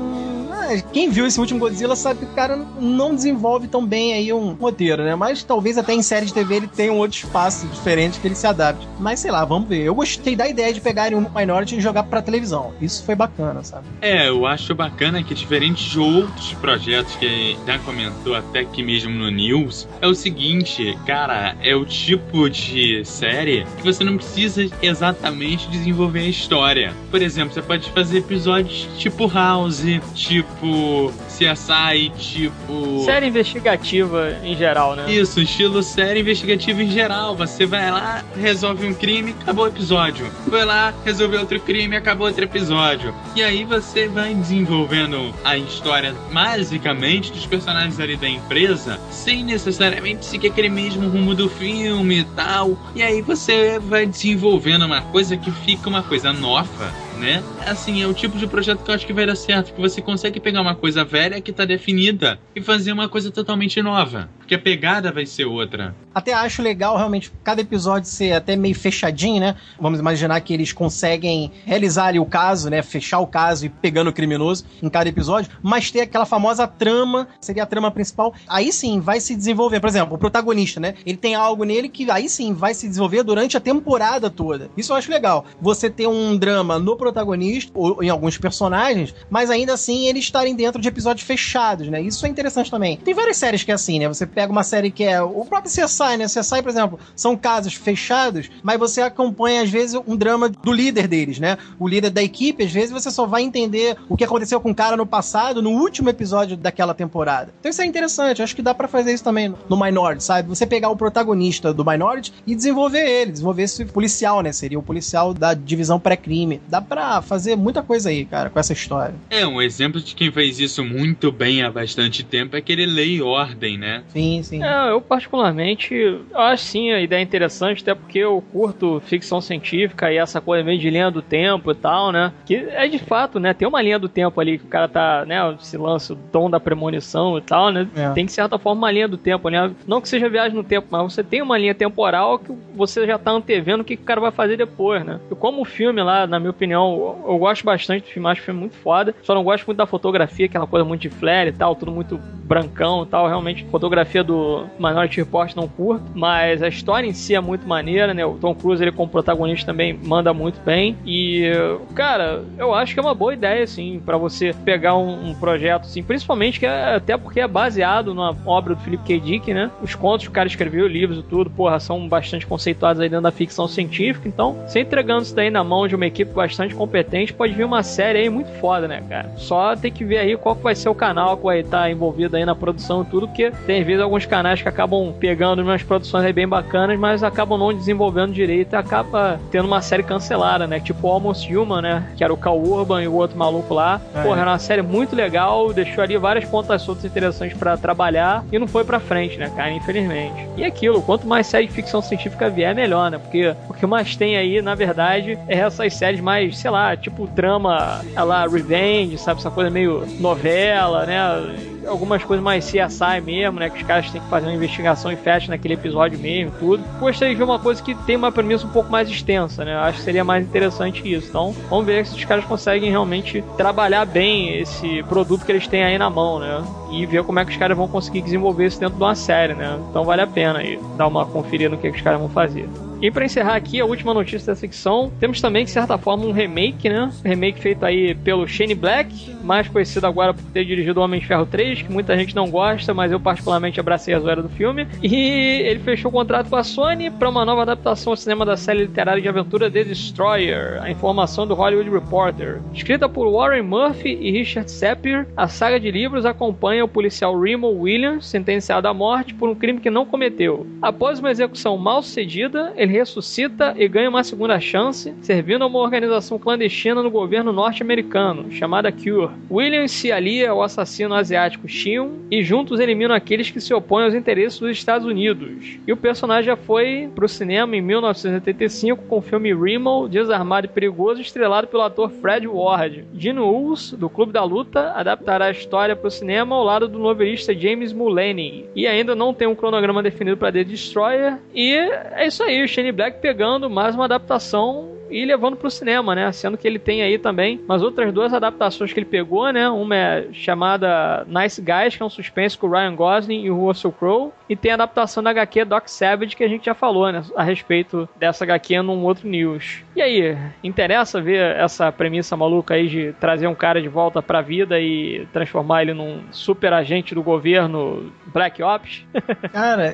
quem viu esse último Godzilla sabe que o cara não desenvolve tão bem aí um roteiro, né? Mas talvez até em série de TV ele tenha um outro espaço diferente que ele se adapte. Mas sei lá, vamos ver. Eu gostei da ideia de pegarem um Minority e jogar pra televisão. Isso foi bacana, sabe? É, eu acho bacana que diferentes de outros projetos que já comentou até aqui mesmo no News, é o seguinte, cara, é o tipo de série que você não precisa exatamente desenvolver a história. Por exemplo, você pode fazer episódios tipo House, tipo tipo CSI, tipo. Série investigativa em geral, né? Isso, estilo série investigativa em geral. Você vai lá, resolve um crime, acabou o episódio. Vai lá, resolve outro crime, acabou outro episódio. E aí você vai desenvolvendo a história, basicamente, dos personagens ali da empresa, sem necessariamente seguir aquele mesmo rumo do filme e tal. E aí você vai desenvolvendo uma coisa que fica uma coisa nova né? Assim, é o tipo de projeto que eu acho que vai dar certo, que você consegue pegar uma coisa velha que tá definida e fazer uma coisa totalmente nova, porque a pegada vai ser outra. Até acho legal realmente cada episódio ser até meio fechadinho, né? Vamos imaginar que eles conseguem realizar ali o caso, né? Fechar o caso e pegando o criminoso em cada episódio, mas ter aquela famosa trama, seria a trama principal. Aí sim vai se desenvolver, por exemplo, o protagonista, né? Ele tem algo nele que aí sim vai se desenvolver durante a temporada toda. Isso eu acho legal. Você ter um drama no protagonista, ou em alguns personagens, mas ainda assim eles estarem dentro de episódios fechados, né? Isso é interessante também. Tem várias séries que é assim, né? Você pega uma série que é o próprio CSI, né? CSI, por exemplo, são casos fechados, mas você acompanha às vezes um drama do líder deles, né? O líder da equipe, às vezes você só vai entender o que aconteceu com o cara no passado, no último episódio daquela temporada. Então isso é interessante, acho que dá para fazer isso também no Minority, sabe? Você pegar o protagonista do Minority e desenvolver ele, desenvolver esse policial, né? Seria o policial da divisão pré-crime. Dá pra fazer muita coisa aí, cara, com essa história. É, um exemplo de quem fez isso muito bem há bastante tempo é aquele Lei e Ordem, né? Sim, sim. É, eu particularmente eu acho sim a ideia interessante, até porque eu curto ficção científica e essa coisa meio de linha do tempo e tal, né? Que é de fato, né? Tem uma linha do tempo ali que o cara tá, né? Se lança o dom da premonição e tal, né? É. Tem de certa forma uma linha do tempo, né? Não que seja viagem no tempo, mas você tem uma linha temporal que você já tá antevendo o que o cara vai fazer depois, né? E como o filme lá, na minha opinião, opinião, eu, gosto bastante do filme, acho o filme muito foda. Só não gosto muito da fotografia, aquela coisa muito de flare e tal, tudo muito brancão e tal. Realmente, fotografia do Minority Report não curto, mas a história em si é muito maneira, né? O Tom Cruise, ele como protagonista também manda muito bem. E, cara, eu acho que é uma boa ideia, assim, para você pegar um, um, projeto, assim, principalmente que é, até porque é baseado numa obra do Philip K. Dick, né? Os contos que o cara escreveu, livros e tudo, porra, são bastante conceituados aí dentro da ficção científica. Então, você entregando isso daí na mão de uma equipe bastante competente, pode vir uma série aí muito foda, né, cara? Só tem que ver aí qual vai ser o canal que vai estar envolvido aí na produção e tudo, porque tem vezes alguns canais que acabam pegando umas produções aí bem bacanas, mas acabam não desenvolvendo direito e acaba tendo uma série cancelada, né? Tipo Almost Human, né? Que era o Cal Urban e o outro maluco lá. É. Porra, era uma série muito legal, deixou ali várias pontas soltas interessantes para trabalhar e não foi pra frente, né, cara? Infelizmente. E aquilo, quanto mais série de ficção científica vier, melhor, né? Porque o que mais tem aí, na verdade, é essas séries mais, sei lá, tipo drama, ela Revenge, sabe? Essa coisa meio novela, né? Algumas coisas mais CSI mesmo, né? Que os caras têm que fazer uma investigação e fecha naquele episódio mesmo tudo. Gostaria de ver uma coisa que tem uma premissa um pouco mais extensa, né? Acho que seria mais interessante isso. Então, vamos ver se os caras conseguem realmente trabalhar bem esse produto que eles têm aí na mão, né? E ver como é que os caras vão conseguir desenvolver isso dentro de uma série, né? Então vale a pena aí dar uma conferida no que, que os caras vão fazer. E para encerrar aqui a última notícia da secção, temos também, de certa forma, um remake, né? Remake feito aí pelo Shane Black, mais conhecido agora por ter dirigido Homem de Ferro 3, que muita gente não gosta, mas eu particularmente abracei a zoeira do filme. E ele fechou o contrato com a Sony para uma nova adaptação ao cinema da série literária de aventura The Destroyer, a informação do Hollywood Reporter. Escrita por Warren Murphy e Richard Sapir, a saga de livros acompanha o policial Remo Williams, sentenciado à morte por um crime que não cometeu. Após uma execução mal sucedida, ele ressuscita e ganha uma segunda chance, servindo a uma organização clandestina no governo norte-americano, chamada Cure. Williams se alia ao assassino asiático Shion e juntos eliminam aqueles que se opõem aos interesses dos Estados Unidos. E o personagem já foi para o cinema em 1985 com o filme Remo, Desarmado e Perigoso, estrelado pelo ator Fred Ward. Gene Wills, do Clube da Luta, adaptará a história para o cinema ao lado do novelista James Mulaney. E ainda não tem um cronograma definido para The Destroyer. E é isso aí, Shane Black pegando mais uma adaptação e levando pro cinema, né? Sendo que ele tem aí também umas outras duas adaptações que ele pegou, né? Uma é chamada Nice Guys, que é um suspense com o Ryan Gosling e o Russell Crowe, e tem a adaptação da HQ Doc Savage, que a gente já falou, né? A respeito dessa HQ num outro news. E aí, interessa ver essa premissa maluca aí de trazer um cara de volta pra vida e transformar ele num super agente do governo Black Ops? Cara,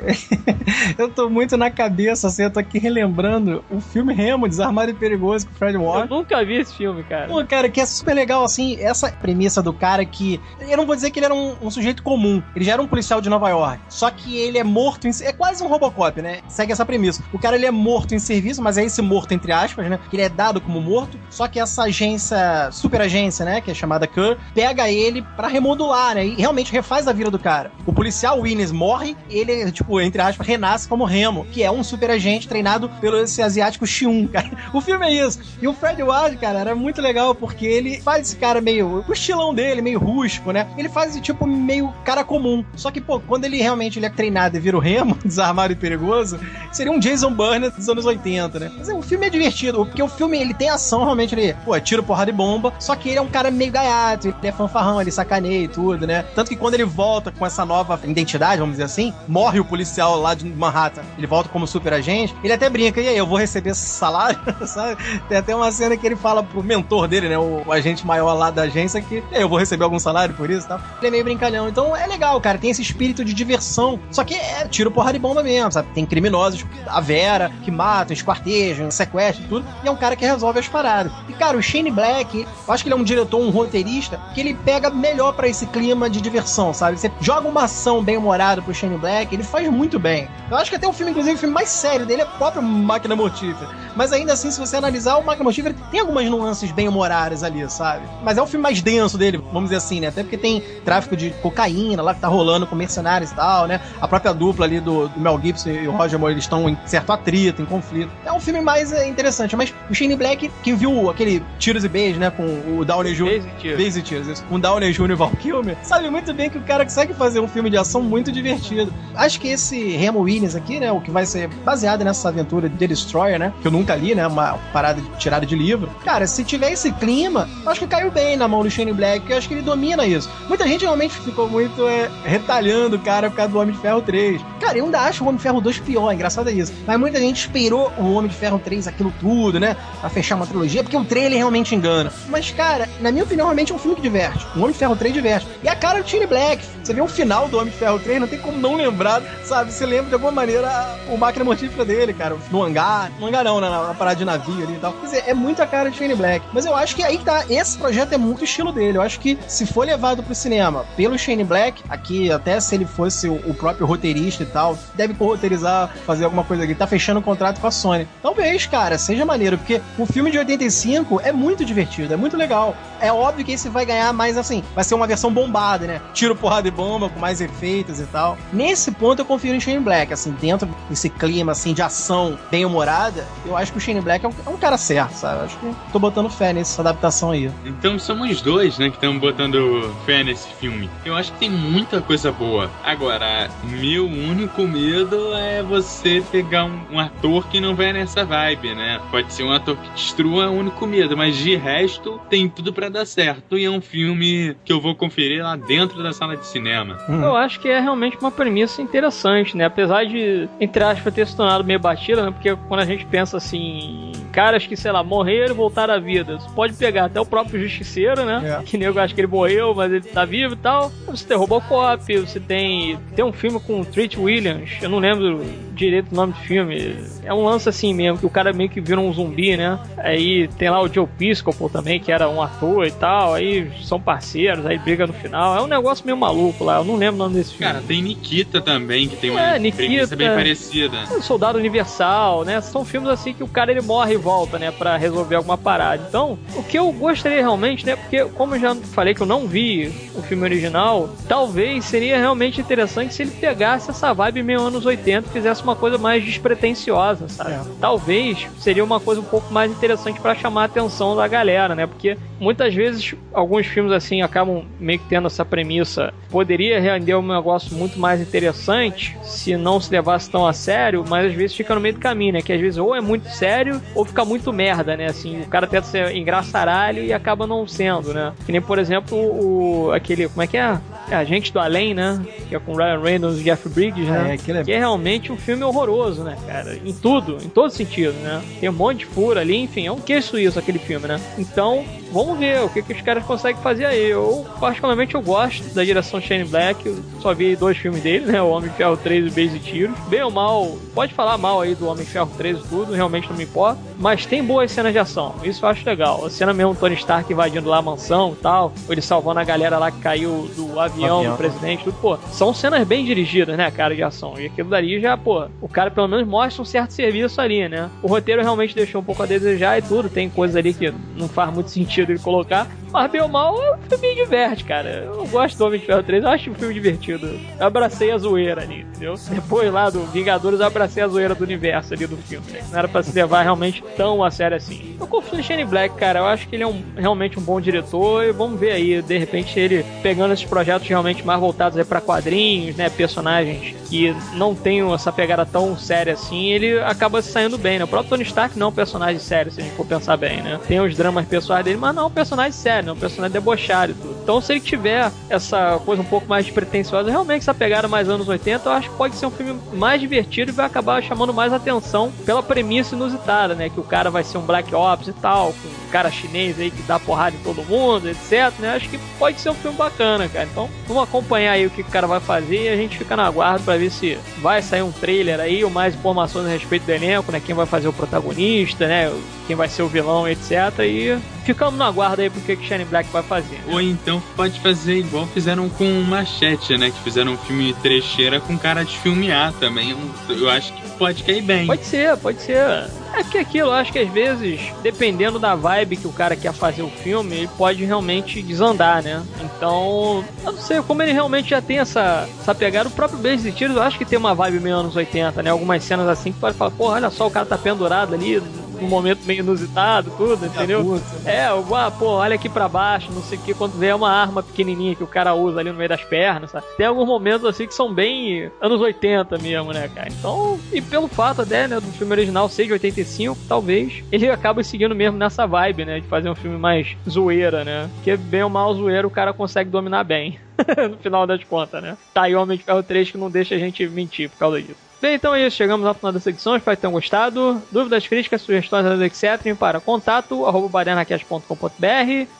eu tô muito na cabeça, assim, eu tô aqui relembrando o filme Remo, Desarmado e Perigoso com o Fred Ward. Eu nunca vi esse filme, cara. Pô, cara, que é super legal, assim, essa premissa do cara que. Eu não vou dizer que ele era um, um sujeito comum. Ele já era um policial de Nova York. Só que ele é morto em. É quase um Robocop, né? Segue essa premissa. O cara ele é morto em serviço, mas é esse morto, entre aspas, né? Que ele é dado como morto. Só que essa agência, super agência, né? Que é chamada Cur, pega ele para remodular, né? E realmente refaz a vida do cara. O policial Williams morre, ele, tipo, entre aspas, renasce como Remo, que é um super agente treinado pelo esse asiático Xiun, cara. O filme é isso. E o Fred Ward, cara, era muito legal porque ele faz esse cara meio. O estilão dele, meio rústico, né? Ele faz esse tipo meio cara comum. Só que, pô, quando ele realmente ele é treinado e vira o remo, desarmado e perigoso, seria um Jason Burnett dos anos 80, né? Mas é, o filme é divertido, porque o filme ele tem ação, realmente, ele, pô, é tiro, porrada e bomba. Só que ele é um cara meio gaiato, ele é fanfarrão, ele sacaneia e tudo, né? Tanto que quando ele volta com essa nova identidade, vamos dizer assim, morre o policial lá de Manhattan, ele volta como super agente, ele até brinca, e aí, eu vou receber salário, sabe? Tem até uma cena que ele fala pro mentor dele, né? O, agente maior lá da agência, que eu vou receber algum salário por isso e tal. Ele é meio brincalhão. Então é legal, cara. Tem esse espírito de diversão. Só que é tiro, porra de bomba mesmo, sabe? Tem criminosos, a Vera, que matam, esquartejam, sequestram tudo. E é um cara que resolve as paradas. E, cara, o Shane Black, eu acho que ele é um diretor, um roteirista, que ele pega melhor para esse clima de diversão, sabe? Você joga uma ação bem humorada pro Shane Black, ele faz muito bem. Eu acho que até o filme, inclusive, o filme mais sério dele é o próprio Máquina Mortífera. Mas ainda assim, se você analisar, o Máquina Mortífera tem algumas nuances bem humoradas ali, sabe? Mas é o filme mais denso dele, vamos dizer assim, né? Até porque tem tráfico de cocaína lá que tá rolando com mercenários e tal, né? A própria dupla ali do, do Mel Gibson e o Roger Moore, eles estão em certo atrito, em conflito. É um filme mais é, interessante, mas o Shane Black, quem viu aquele Tiros e Beijos, né? Com o Downey Jr. Beijos e Tiros. Com o Downey Jr. e Val Kilmer, sabe muito bem que o cara consegue fazer um filme de ação muito divertido. Acho que esse Remo Williams aqui, né? O que vai ser baseado nessa aventura de The Destroyer, né? Que eu nunca li, né? Uma parada tirada de livro. Cara, se tiver esse clima, acho que caiu bem na mão do Shane Black, eu acho que ele domina isso. Muita gente realmente ficou muito é, retalhando o cara por causa do Homem de Ferro 3. Cara, eu ainda acho o Homem de Ferro 2 pior, é engraçado é isso. Mas muita gente esperou o Homem de Ferro 3 aquilo tudo, né? Pra fechar uma trilogia, porque o trailer realmente engana. Mas, cara, na minha opinião, realmente é um filme que diverte. O Homem de Ferro 3 diverte. E a cara do Shane Black. Você vê o final do Homem de Ferro 3, não tem como não lembrar, sabe? Você lembra de alguma maneira o máquina mortífera dele, cara. No hangar. No hangar não, né? Na, na parada de navio ali e tal. Quer dizer, é muito a cara de Shane Black. Mas eu acho que aí tá. Esse projeto é muito estilo dele. Eu acho que se for levado pro cinema pelo Shane Black, aqui até se ele fosse o, o próprio roteirista tal. Deve roteirizar, fazer alguma coisa aqui. Tá fechando um contrato com a Sony. Talvez, cara, seja maneiro, porque o filme de 85 é muito divertido, é muito legal. É óbvio que esse vai ganhar mais assim, vai ser uma versão bombada, né? Tiro, porrada e bomba, com mais efeitos e tal. Nesse ponto eu confio em Shane Black, assim, dentro desse clima, assim, de ação bem humorada, eu acho que o Shane Black é um, é um cara certo, sabe? Acho que tô botando fé nessa adaptação aí. Então somos dois, né, que estamos botando fé nesse filme. Eu acho que tem muita coisa boa. Agora, meu único medo é você pegar um, um ator que não vai nessa vibe, né? Pode ser um ator que destrua, é o único medo, mas de resto tem tudo para dar certo. E é um filme que eu vou conferir lá dentro da sala de cinema. Hum. Eu acho que é realmente uma premissa interessante, né? Apesar de, entre aspas, ter se tornado meio batida, né? Porque quando a gente pensa assim, caras que, sei lá, morreram e voltaram à vida, você pode pegar até o próprio Justiceiro, né? É. Que nego acha que ele morreu, mas ele tá vivo e tal. Você tem Robocop, você tem. Tem um filme com o Treat Williams, eu não lembro direito o nome do filme. É um lance assim mesmo, que o cara meio que vira um zumbi, né? Aí tem lá o Joe Piscopo também, que era um ator e tal. Aí são parceiros, aí briga no final. É um negócio meio maluco lá, eu não lembro o nome desse filme. Cara, tem Nikita também, que tem uma é, Nikita, bem parecida. Soldado Universal, né? São filmes assim que o cara ele morre e volta, né? Pra resolver alguma parada. Então, o que eu gostaria realmente, né? Porque, como eu já falei que eu não vi o filme original, talvez seria realmente interessante se ele pegasse essa vibe meio anos 80 e fizesse uma coisa mais despretensiosa, sabe? É. Talvez seria uma coisa um pouco mais interessante para chamar a atenção da galera, né? Porque muitas vezes alguns filmes assim acabam meio que tendo essa premissa. Poderia render um negócio muito mais interessante se não se levasse tão a sério, mas às vezes fica no meio do caminho, né? Que às vezes ou é muito sério ou fica muito merda, né? Assim, o cara tenta ser engraçaralho e acaba não sendo, né? Que nem, por exemplo, o aquele, como é que é? É a gente do Além, né? Que é com Ryan Reynolds e Jeff Bridges, né? É, é... Que é realmente um filme horroroso, né, cara? Em tudo, em todo sentido, né? Tem um monte de furo ali, enfim, é um que isso aquele filme, né? Então, vamos ver o que, que os caras conseguem fazer aí. Eu, particularmente, eu gosto da direção Shane Black. Eu só vi dois filmes dele, né? O Homem de Ferro 3 e Base e Tiros. Bem ou mal, pode falar mal aí do Homem de Ferro 3 e tudo, realmente não me importa. Mas tem boas cenas de ação, isso eu acho legal. A cena mesmo Tony Stark invadindo lá a mansão e tal, ele salvando a galera lá que caiu do avião, avião. do presidente, tudo, pô. São cenas bem dirigidas, né, cara, de ação. E aquilo dali já, pô, o cara pelo menos mostra um certo serviço ali, né? O roteiro realmente deixou um pouco a desejar e tudo, tem coisas ali que não faz muito sentido ele colocar, mas bem ou mal, o filme me diverte, cara. Eu gosto do Homem de Ferro 3, eu acho um filme divertido. Eu abracei a zoeira ali, entendeu? Depois lá do Vingadores, eu abracei a zoeira do universo ali do filme. Né? Não era pra se levar realmente tão a sério assim. Eu confio no Shane Black, cara. Eu acho que ele é um, realmente um bom diretor e vamos ver aí, de repente, ele pegando esses projetos realmente mais voltados aí pra quadrinhos, né? Personagens que não tenham essa pegada tão séria assim, ele acaba saindo bem, né? O próprio Tony Stark não é um personagem sério, se a gente for pensar bem, né? Tem os dramas pessoais dele, mas não é um personagem sério né? Um personagem debochado e tudo. Então, se ele tiver essa coisa um pouco mais pretensiosa, realmente essa pegada mais anos 80, eu acho que pode ser um filme mais divertido e vai acabar chamando mais atenção pela premissa inusitada, né? Que o cara vai ser um Black Ops e tal, com um cara chinês aí que dá porrada em todo mundo, etc, né? Acho que pode ser um filme bacana, cara. Então, vamos acompanhar aí o que o cara vai fazer e a gente fica na guarda para ver se vai sair um trailer aí ou mais informações a respeito do elenco, né? Quem vai fazer o protagonista, né? Quem vai ser o vilão, etc. E ficamos na guarda aí porque que Shane Black vai fazer. Ou então pode fazer igual fizeram com Machete, né? Que fizeram um filme trecheira com cara de filmear também. Eu acho que pode cair bem. Pode ser, pode ser. É que aquilo, eu acho que às vezes, dependendo da vibe que o cara quer fazer o filme, ele pode realmente desandar, né? Então, eu não sei, como ele realmente já tem essa, essa pegada, o próprio Base de Tiros, eu acho que tem uma vibe meio anos 80, né? Algumas cenas assim que pode falar, porra, olha só, o cara tá pendurado ali, num momento meio inusitado, tudo, entendeu? É, o, ah, pô, olha aqui pra baixo, não sei o que, quando vê é uma arma pequenininha que o cara usa ali no meio das pernas, sabe? Tem alguns momentos assim que são bem anos 80 mesmo, né, cara? Então, e pelo fato até, né, do filme original ser de 85, talvez ele acabe seguindo mesmo nessa vibe, né, de fazer um filme mais zoeira, né? Porque bem ou mal zoeira o cara consegue dominar bem. no final das contas, né? Tá aí Homem de Ferro 3 que não deixa a gente mentir por causa disso. Bem, então é isso. Chegamos ao final dessa edição. Espero que tenham gostado. Dúvidas, críticas, sugestões, etc. para contato arroba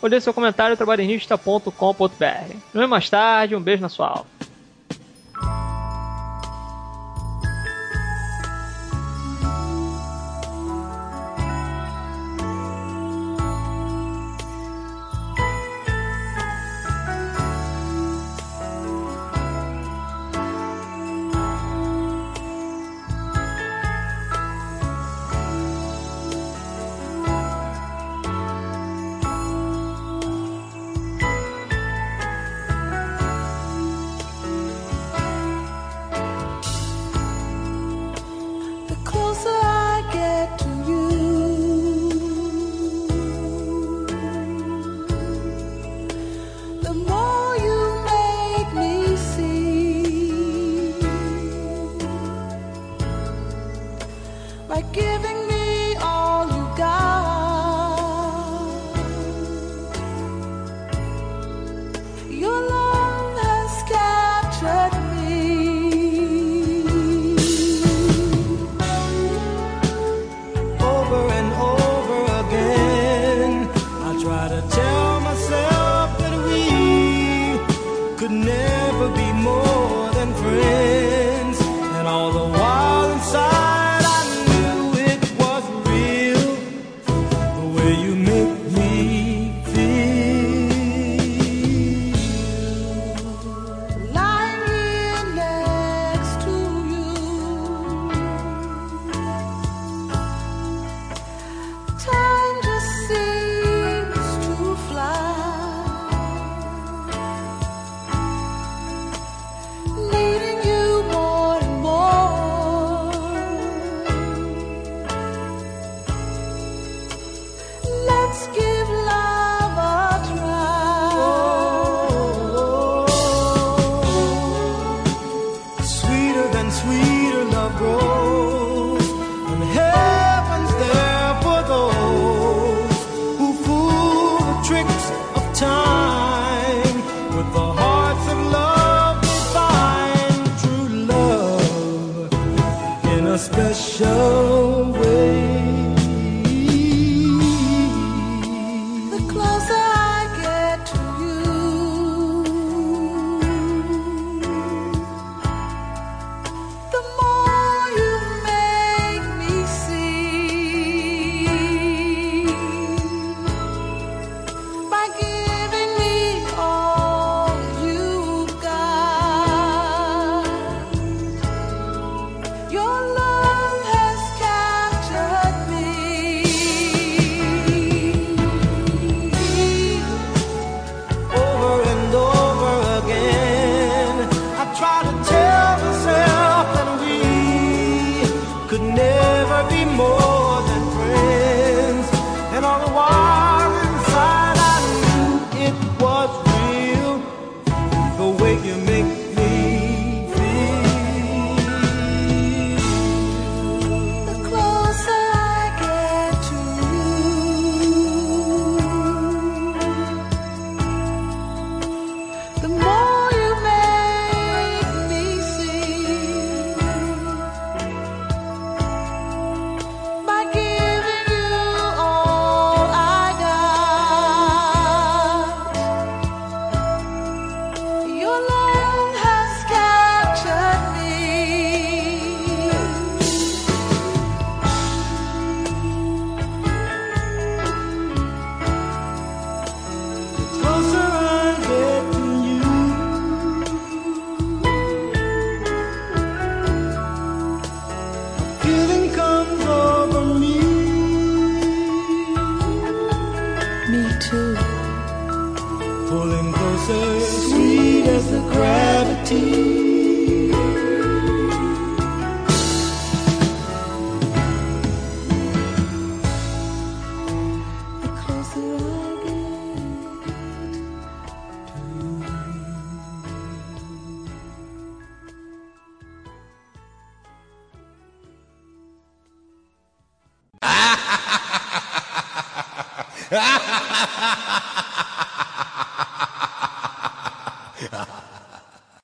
ou deixe seu comentário trabalhinista.com.br. Nos mais tarde. Um beijo na sua alma.